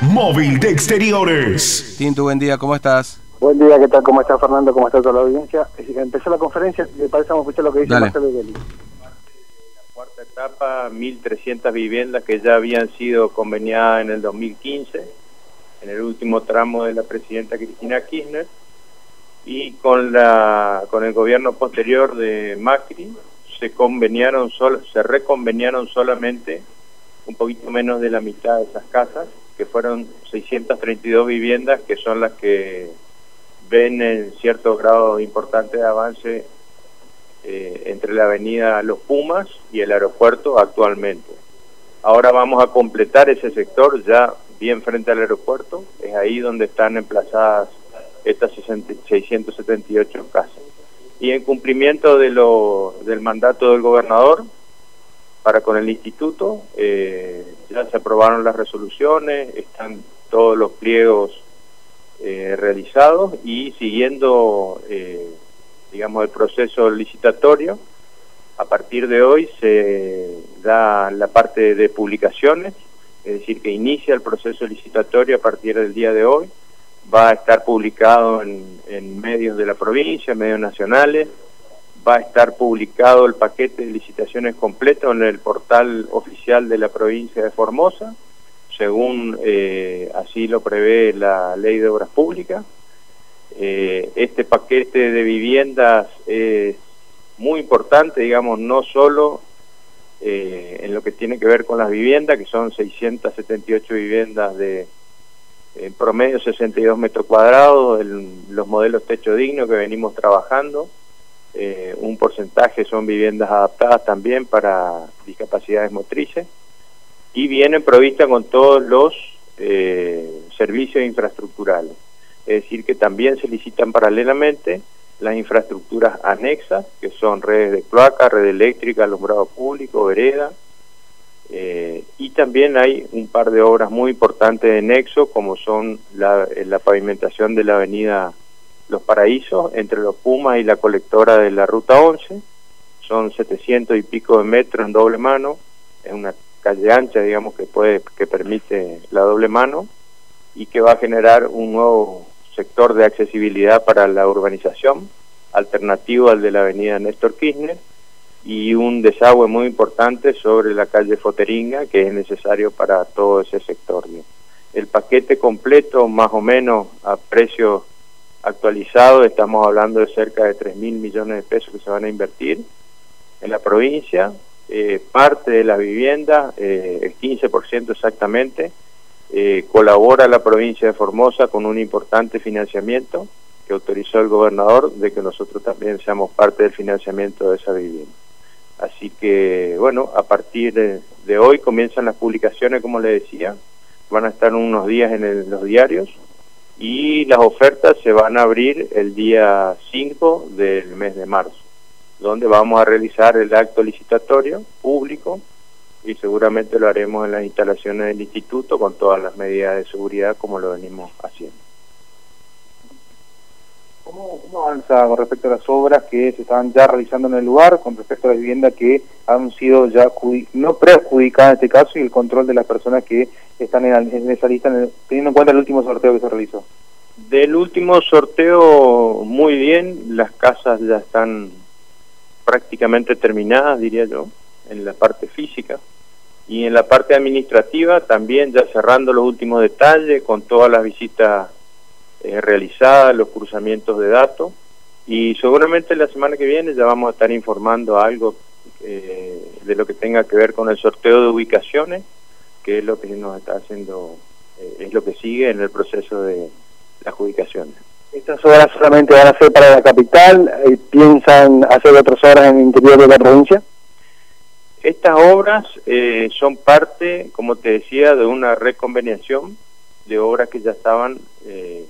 Móvil de Exteriores. Tinto, buen día, ¿cómo estás? Buen día, ¿qué tal? ¿Cómo está Fernando? ¿Cómo está toda la audiencia? Empezó la conferencia, me parece que escuchar lo que dice Dale. Marcelo Deli. La cuarta etapa, 1.300 viviendas que ya habían sido conveniadas en el 2015, en el último tramo de la presidenta Cristina Kirchner, y con la con el gobierno posterior de Macri se conveniaron sol- se reconveniaron solamente un poquito menos de la mitad de esas casas, que fueron 632 viviendas, que son las que ven en cierto grado importante de avance eh, entre la avenida Los Pumas y el aeropuerto actualmente. Ahora vamos a completar ese sector ya bien frente al aeropuerto, es ahí donde están emplazadas estas 60 678 casas. Y en cumplimiento de lo, del mandato del gobernador, para con el instituto, eh, ya se aprobaron las resoluciones, están todos los pliegos eh, realizados y siguiendo, eh, digamos, el proceso licitatorio, a partir de hoy se da la parte de publicaciones, es decir, que inicia el proceso licitatorio a partir del día de hoy, va a estar publicado en, en medios de la provincia, medios nacionales, va a estar publicado el paquete de licitaciones completo en el portal oficial de la provincia de Formosa, según eh, así lo prevé la ley de obras públicas. Eh, este paquete de viviendas es muy importante, digamos, no solo eh, en lo que tiene que ver con las viviendas, que son 678 viviendas de en promedio 62 metros cuadrados, el- los modelos techo digno que venimos trabajando, eh, un porcentaje son viviendas adaptadas también para discapacidades motrices y vienen provistas con todos los eh, servicios infraestructurales. Es decir, que también se licitan paralelamente las infraestructuras anexas, que son redes de cloaca, red eléctrica, alumbrado público, vereda, eh, y también hay un par de obras muy importantes de nexo, como son la, la pavimentación de la avenida Los Paraísos, entre los Pumas y la colectora de la Ruta 11. Son 700 y pico de metros en doble mano. Es una calle ancha, digamos, que, puede, que permite la doble mano y que va a generar un nuevo sector de accesibilidad para la urbanización, alternativo al de la avenida Néstor Kirchner y un desagüe muy importante sobre la calle Foteringa que es necesario para todo ese sector. El paquete completo, más o menos a precio actualizado, estamos hablando de cerca de 3 mil millones de pesos que se van a invertir en la provincia. Eh, parte de las viviendas, eh, el 15% exactamente, eh, colabora la provincia de Formosa con un importante financiamiento que autorizó el gobernador de que nosotros también seamos parte del financiamiento de esa vivienda. Así que, bueno, a partir de, hoy comienzan las publicaciones, como le decía, van a estar unos días en los diarios y las ofertas se van a abrir el día 5 del mes de marzo, donde vamos a realizar el acto licitatorio público y seguramente lo haremos en las instalaciones del instituto con todas las medidas de seguridad como lo venimos haciendo. ¿Cómo, avanza con respecto a las obras que se estaban ya realizando en el lugar, con respecto a las viviendas que han sido ya no preadjudicadas en este caso y el control de las personas que están en esa lista, en el- teniendo en cuenta el último sorteo que se realizó? Del último sorteo, muy bien, las casas ya están prácticamente terminadas, diría yo, en la parte física. Y en la parte administrativa también ya cerrando los últimos detalles con todas las visitas eh, realizadas, los cruzamientos de datos. Y seguramente la semana que viene ya vamos a estar informando algo eh, de lo que tenga que ver con el sorteo de ubicaciones, que es lo que nos está haciendo, eh, es lo que sigue en el proceso de las adjudicaciones. Estas obras solamente van a ser para la capital, eh, piensan hacer otras obras en el interior de la provincia. Estas obras eh, son parte, como te decía, de una reconveniación de obras que ya estaban eh,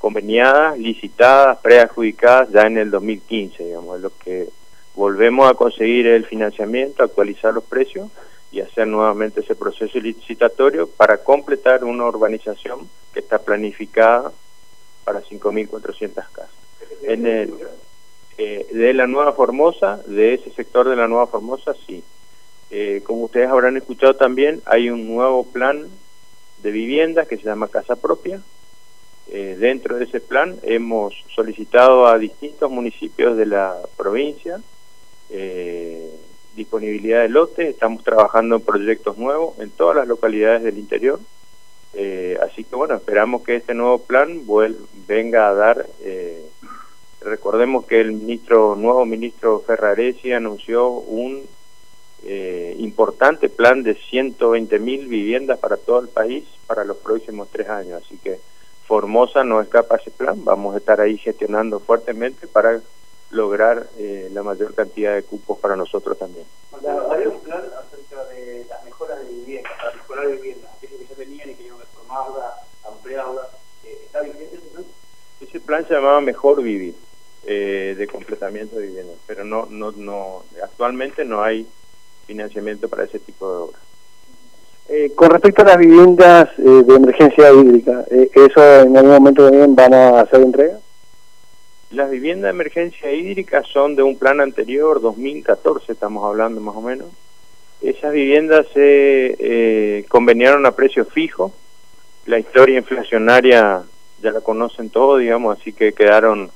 conveniadas, licitadas, preadjudicadas ya en el 2015, digamos, es lo que volvemos a conseguir el financiamiento, actualizar los precios y hacer nuevamente ese proceso licitatorio para completar una urbanización que está planificada para 5.400 casas. En el, eh, de la Nueva Formosa, de ese sector de la Nueva Formosa, sí. Eh, como ustedes habrán escuchado también, hay un nuevo plan de viviendas que se llama Casa Propia. Eh, dentro de ese plan hemos solicitado a distintos municipios de la provincia eh, disponibilidad de lotes, estamos trabajando en proyectos nuevos en todas las localidades del interior. Eh, así que bueno, esperamos que este nuevo plan venga a dar, eh, recordemos que el ministro nuevo ministro Ferraresi anunció un eh, importante plan de 120 mil viviendas para todo el país para los próximos tres años, así que Formosa no escapa a ese plan, vamos a estar ahí gestionando fuertemente para lograr eh, la mayor cantidad de cupos para nosotros también. Hay un plan acerca de las mejoras de vivienda, para mejorar vivienda, aquellos que ya tenían y querían reformarla, ampliarla, eh, ¿está vigente ese plan? Ese plan se llamaba Mejor Vivir, eh, de completamiento de vivienda, pero no, no, no, actualmente no hay financiamiento para ese tipo de obras. Con respecto a las viviendas eh, de emergencia hídrica, eh, ¿eso en algún momento también van a hacer entrega? Las viviendas de emergencia hídrica son de un plan anterior, 2014 estamos hablando más o menos. Esas viviendas se eh, conveniaron a precio fijo. La historia inflacionaria ya la conocen todos, digamos, así que quedaron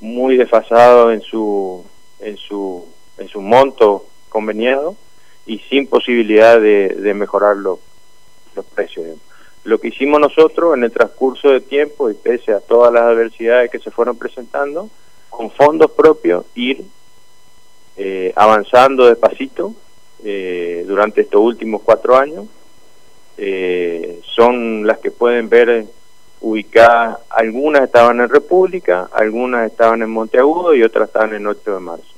muy desfasados en su en su en su monto conveniado y sin posibilidad de, de mejorar los, precios. Lo que hicimos nosotros en el transcurso de tiempo y pese a todas las adversidades que se fueron presentando, con fondos propios ir eh, avanzando despacito eh, durante estos últimos cuatro años. Eh, son las que pueden ver ubicadas, algunas estaban en República, algunas estaban en Monteagudo y otras estaban en 8 de marzo.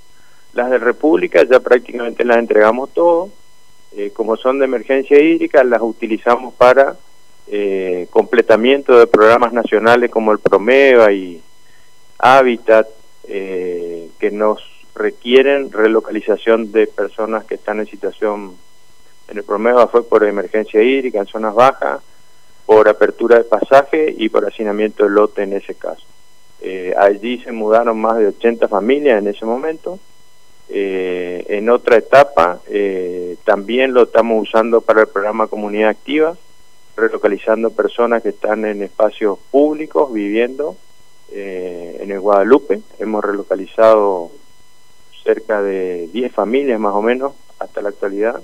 Las de República ya prácticamente las entregamos todo, como son de emergencia hídrica, las utilizamos para eh, completamiento de programas nacionales como el Promeva y Habitat, eh, que nos requieren relocalización de personas que están en situación, en el Promeva fue por emergencia hídrica en zonas bajas, por apertura de pasaje y por hacinamiento de lote en ese caso. Eh, allí se mudaron más de 80 familias en ese momento. Eh, en otra etapa eh, también lo estamos usando para el programa Comunidad Activa, relocalizando personas que están en espacios públicos viviendo eh, en el Guadalupe. Hemos relocalizado cerca de 10 familias más o menos hasta la actualidad.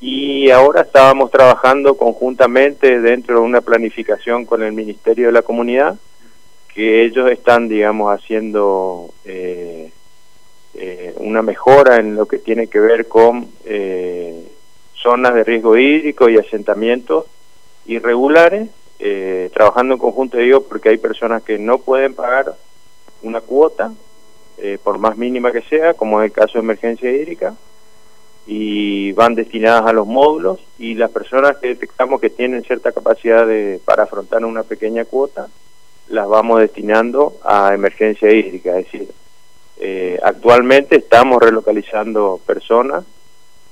Y ahora estábamos trabajando conjuntamente dentro de una planificación con el Ministerio de la Comunidad, que ellos están, digamos, haciendo eh, eh, una mejora en lo que tiene que ver con eh, zonas de riesgo hídrico y asentamientos irregulares, eh, trabajando en conjunto, digo, porque hay personas que no pueden pagar una cuota, eh, por más mínima que sea, como es el caso de emergencia hídrica, y van destinadas a los módulos, y las personas que detectamos que tienen cierta capacidad de, para afrontar una pequeña cuota, las vamos destinando a emergencia hídrica, es decir, eh, actualmente estamos relocalizando personas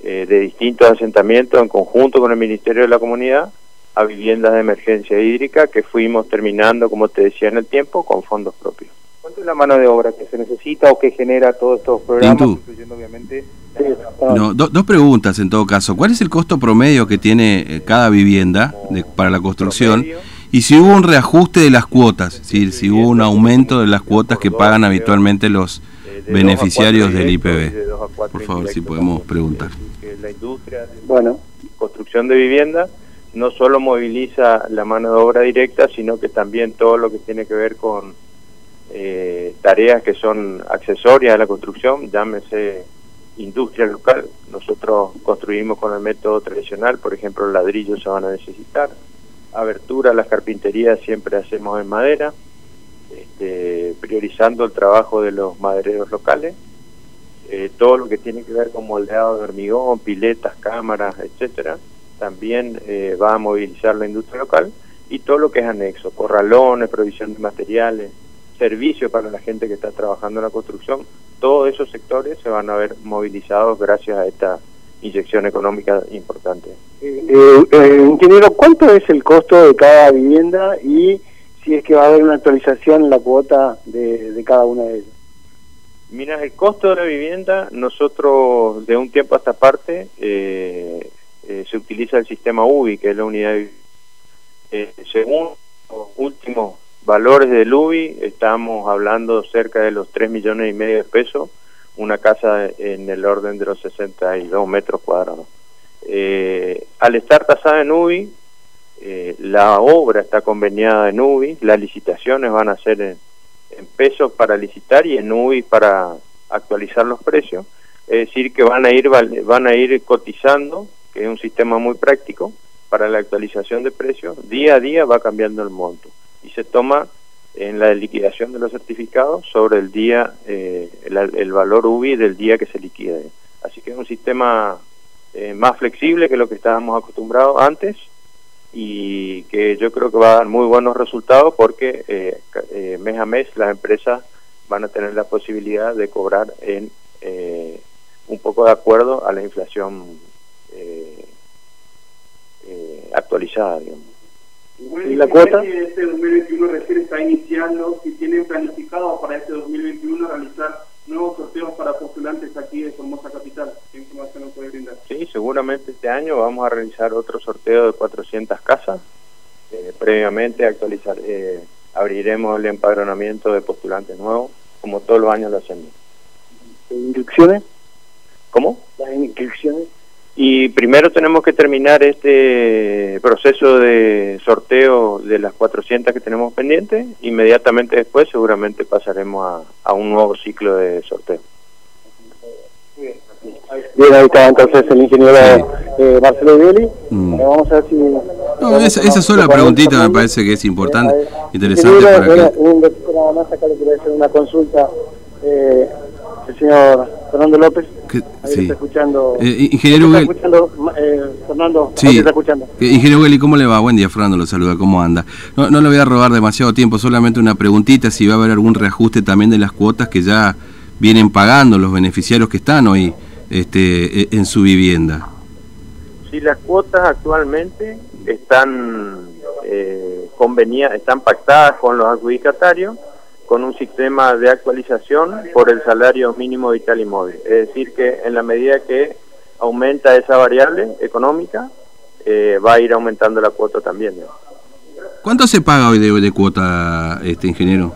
eh, de distintos asentamientos en conjunto con el Ministerio de la Comunidad a viviendas de emergencia hídrica que fuimos terminando, como te decía en el tiempo, con fondos propios. ¿Cuánto es la mano de obra que se necesita o que genera todos estos programas, incluyendo obviamente... No, do, dos preguntas en todo caso. ¿Cuál es el costo promedio que tiene eh, cada vivienda de, para la construcción? Y si hubo un reajuste de las cuotas, si, si hubo un aumento de las cuotas que pagan habitualmente los beneficiarios del IPB. Por favor, si podemos preguntar. La industria bueno. construcción de viviendas no solo moviliza la mano de obra directa, sino que también todo lo que tiene que ver con eh, tareas que son accesorias a la construcción, llámese industria local. Nosotros construimos con el método tradicional, por ejemplo, los ladrillos se van a necesitar. Abertura, las carpinterías siempre hacemos en madera, este, priorizando el trabajo de los madereros locales. Eh, todo lo que tiene que ver con moldeado de hormigón, piletas, cámaras, etcétera también eh, va a movilizar la industria local y todo lo que es anexo, corralones, provisión de materiales, servicios para la gente que está trabajando en la construcción, todos esos sectores se van a ver movilizados gracias a esta inyección económica importante. Eh, eh, ingeniero, ¿cuánto es el costo de cada vivienda y si es que va a haber una actualización en la cuota de, de cada una de ellas? Mira, el costo de la vivienda, nosotros de un tiempo a esta parte eh, eh, se utiliza el sistema UBI, que es la unidad de eh, según los últimos valores del UBI, estamos hablando cerca de los 3 millones y medio de pesos, una casa en el orden de los 62 metros cuadrados. Eh, al estar tasada en UBI, eh, la obra está conveniada en UBI, las licitaciones van a ser en, en pesos para licitar y en UBI para actualizar los precios, es decir que van a ir van a ir cotizando, que es un sistema muy práctico para la actualización de precios, día a día va cambiando el monto y se toma en la liquidación de los certificados sobre el día eh, el, valor UBI del día que se liquide. Así que es un sistema eh, más flexible que lo que estábamos acostumbrados antes y que yo creo que va a dar muy buenos resultados porque eh, eh, mes a mes las empresas van a tener la posibilidad de cobrar en eh, un poco de acuerdo a la inflación actualizada, digamos. ¿Y la cuota? Este 2021 recién está iniciando, si tienen planificado para este 2021 realizar nuevos sorteos para postulantes aquí de Formosa Capital. ¿Qué información nos puede brindar? Sí, seguramente este año vamos a realizar otro sorteo de 400 casas. Eh, previamente actualizar, eh, abriremos el empadronamiento de postulantes nuevos, como todos los años lo hacemos. ¿Inscripciones? ¿Cómo? Las inscripciones. Y primero tenemos que terminar este proceso de sorteo de las 400 que tenemos pendientes. Inmediatamente después seguramente pasaremos a, un nuevo ciclo de sorteo. Bien, ahí está entonces el ingeniero eh, Marcelo Violi. Mm. Eh, vamos a ver si... No, esa, esa sola preguntita me parece que es importante, interesante. Para que... un, nada más acá le quiero hacer una consulta. Eh, el señor Fernando López. Que, sí. está escuchando. Eh, ingeniero está escuchando, eh, Fernando, sí. está escuchando. Eh, ingeniero Welly, ¿cómo le va? Buen día, Fernando, lo saluda, ¿cómo anda? No, no le voy a robar demasiado tiempo, solamente una preguntita, si va a haber algún reajuste también de las cuotas que ya vienen pagando los beneficiarios que están hoy este, e, en su vivienda. Sí, las cuotas actualmente están eh, convenidas, están pactadas con los adjudicatarios con un sistema de actualización por el salario mínimo vital y móvil. Es decir, que en la medida que aumenta esa variable económica, eh, va a ir aumentando la cuota también. ¿Cuánto se paga hoy de, de cuota, este ingeniero?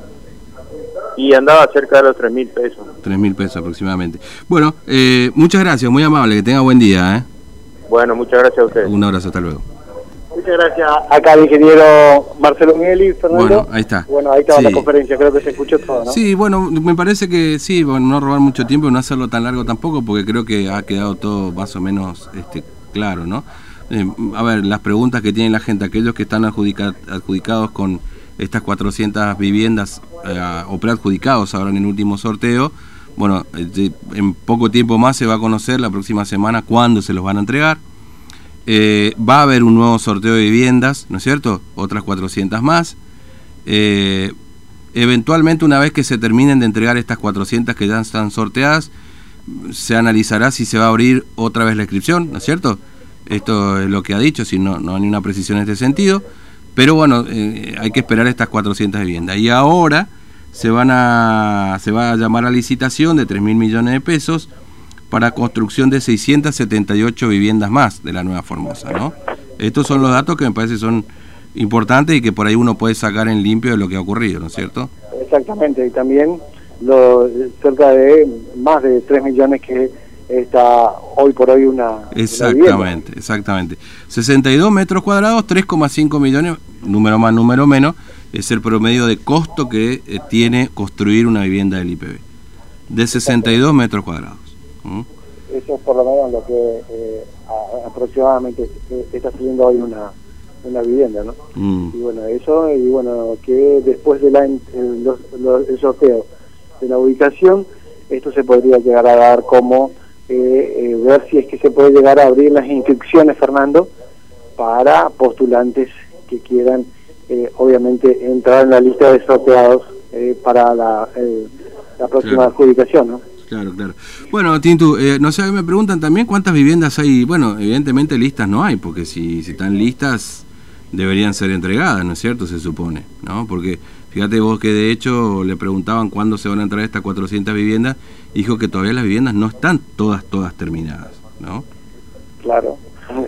Y andaba cerca de los 3 mil pesos. 3 mil pesos aproximadamente. Bueno, eh, muchas gracias, muy amable, que tenga buen día. ¿eh? Bueno, muchas gracias a usted. Un abrazo, hasta luego. Muchas gracias. Acá el ingeniero Marcelo Mieli, Fernando. Bueno, ahí está. Bueno, ahí estaba la conferencia, creo que se escuchó todo, ¿no? Sí, bueno, me parece que sí, bueno, no robar mucho tiempo y no hacerlo tan largo tampoco, porque creo que ha quedado todo más o menos este, claro, ¿no? Eh, a ver, las preguntas que tiene la gente, aquellos que están adjudicados con estas 400 viviendas eh, o preadjudicados ahora en el último sorteo, bueno, eh, en poco tiempo más se va a conocer la próxima semana cuándo se los van a entregar. Eh, va a haber un nuevo sorteo de viviendas, ¿no es cierto? Otras 400 más. Eh, eventualmente, una vez que se terminen de entregar estas 400 que ya están sorteadas, se analizará si se va a abrir otra vez la inscripción, ¿no es cierto? Esto es lo que ha dicho, si no, no hay una precisión en este sentido. Pero bueno, eh, hay que esperar estas 400 viviendas. Y ahora se, van a, se va a llamar a licitación de 3 mil millones de pesos para construcción de 678 viviendas más de la Nueva Formosa, ¿no? Estos son los datos que me parece son importantes y que por ahí uno puede sacar en limpio de lo que ha ocurrido, ¿no es cierto? Exactamente, y también lo, cerca de más de 3 millones que está hoy por hoy una... Exactamente, exactamente. 62 metros cuadrados, 3,5 millones, número más, número menos, es el promedio de costo que eh, tiene construir una vivienda del IPB, de 62 metros cuadrados. Eso es por lo menos lo que eh, aproximadamente está saliendo hoy una, una vivienda, ¿no? Mm. Y bueno, eso, y bueno, que después de la, el, sorteo de la ubicación, esto se podría llegar a dar como eh, eh, ver si es que se puede llegar a abrir las inscripciones, Fernando, para postulantes que quieran, obviamente, entrar en la lista de sorteados para la, la próxima adjudicación, ¿no? Claro, claro. Bueno, Tintu, eh, no sé, me preguntan también cuántas viviendas hay. Bueno, evidentemente listas no hay, porque si, si están listas deberían ser entregadas, ¿no es cierto? Se supone, ¿no? Porque fíjate vos que de hecho le preguntaban cuándo se van a entrar estas 400 viviendas, dijo que todavía las viviendas no están todas, todas terminadas, ¿no? Claro.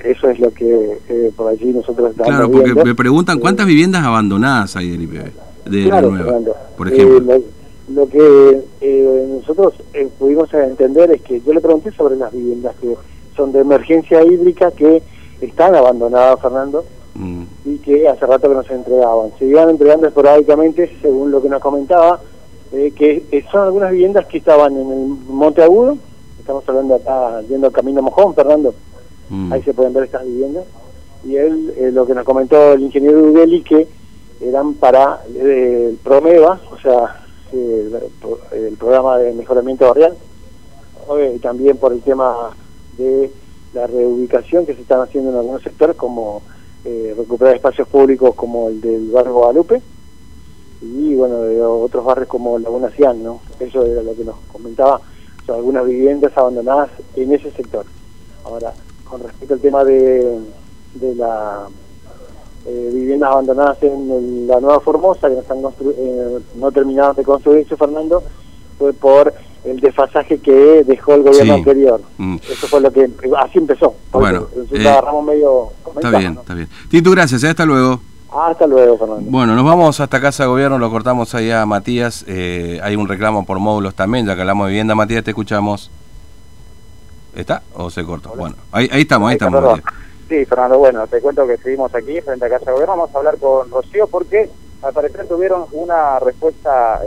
Eso es lo que eh, por allí nosotros estamos Claro, porque viendo. me preguntan cuántas viviendas abandonadas hay del IPB, de la nueva, por ejemplo. Eh, lo, que eh, nosotros eh, pudimos entender es que yo le pregunté sobre las viviendas que son de emergencia hídrica que están abandonadas, Fernando, Mm, y que hace rato que no se entregaban. Se iban entregando esporádicamente, según lo que nos comentaba, eh, que eh, son algunas viviendas que estaban en el Monte Agudo, estamos hablando acá, yendo al Camino Mojón, Fernando, mm. ahí se pueden ver estas viviendas, y él, eh, lo que nos comentó el ingeniero Ugeli, que eran para eh, el PROMEVA, o sea, el, programa de mejoramiento barrial, eh, también por el tema de la reubicación que se están haciendo en algunos sectores, como eh, recuperar espacios públicos como el del barrio Guadalupe, y bueno, de otros barrios como Laguna Cian, ¿no? Eso era lo que nos comentaba, o algunas viviendas abandonadas en ese sector. Ahora, con respecto al tema de, de la eh, viviendas abandonadas en el- la Nueva Formosa, que no, están eh, no terminaron de construirse, Fernando, fue por el desfasaje que dejó el gobierno Sí. anterior. Mm. Eso fue lo que, así empezó. Bueno, eh, agarramos medio... Está bien, ¿no? está bien. Tito, gracias, ¿eh? hasta luego. Hasta luego, Fernando. Bueno, nos vamos hasta Casa de Gobierno, lo cortamos ahí a Matías. eh, hay un reclamo por módulos también, ya que hablamos de vivienda. Matías, te escuchamos. ¿Está o se cortó? Bueno, ahí, ahí estamos, ahí Ahí estamos. Sí, Fernando, bueno, te cuento que seguimos aquí frente a Casa Gobierno. Vamos a hablar con Rocío porque al parecer tuvieron una respuesta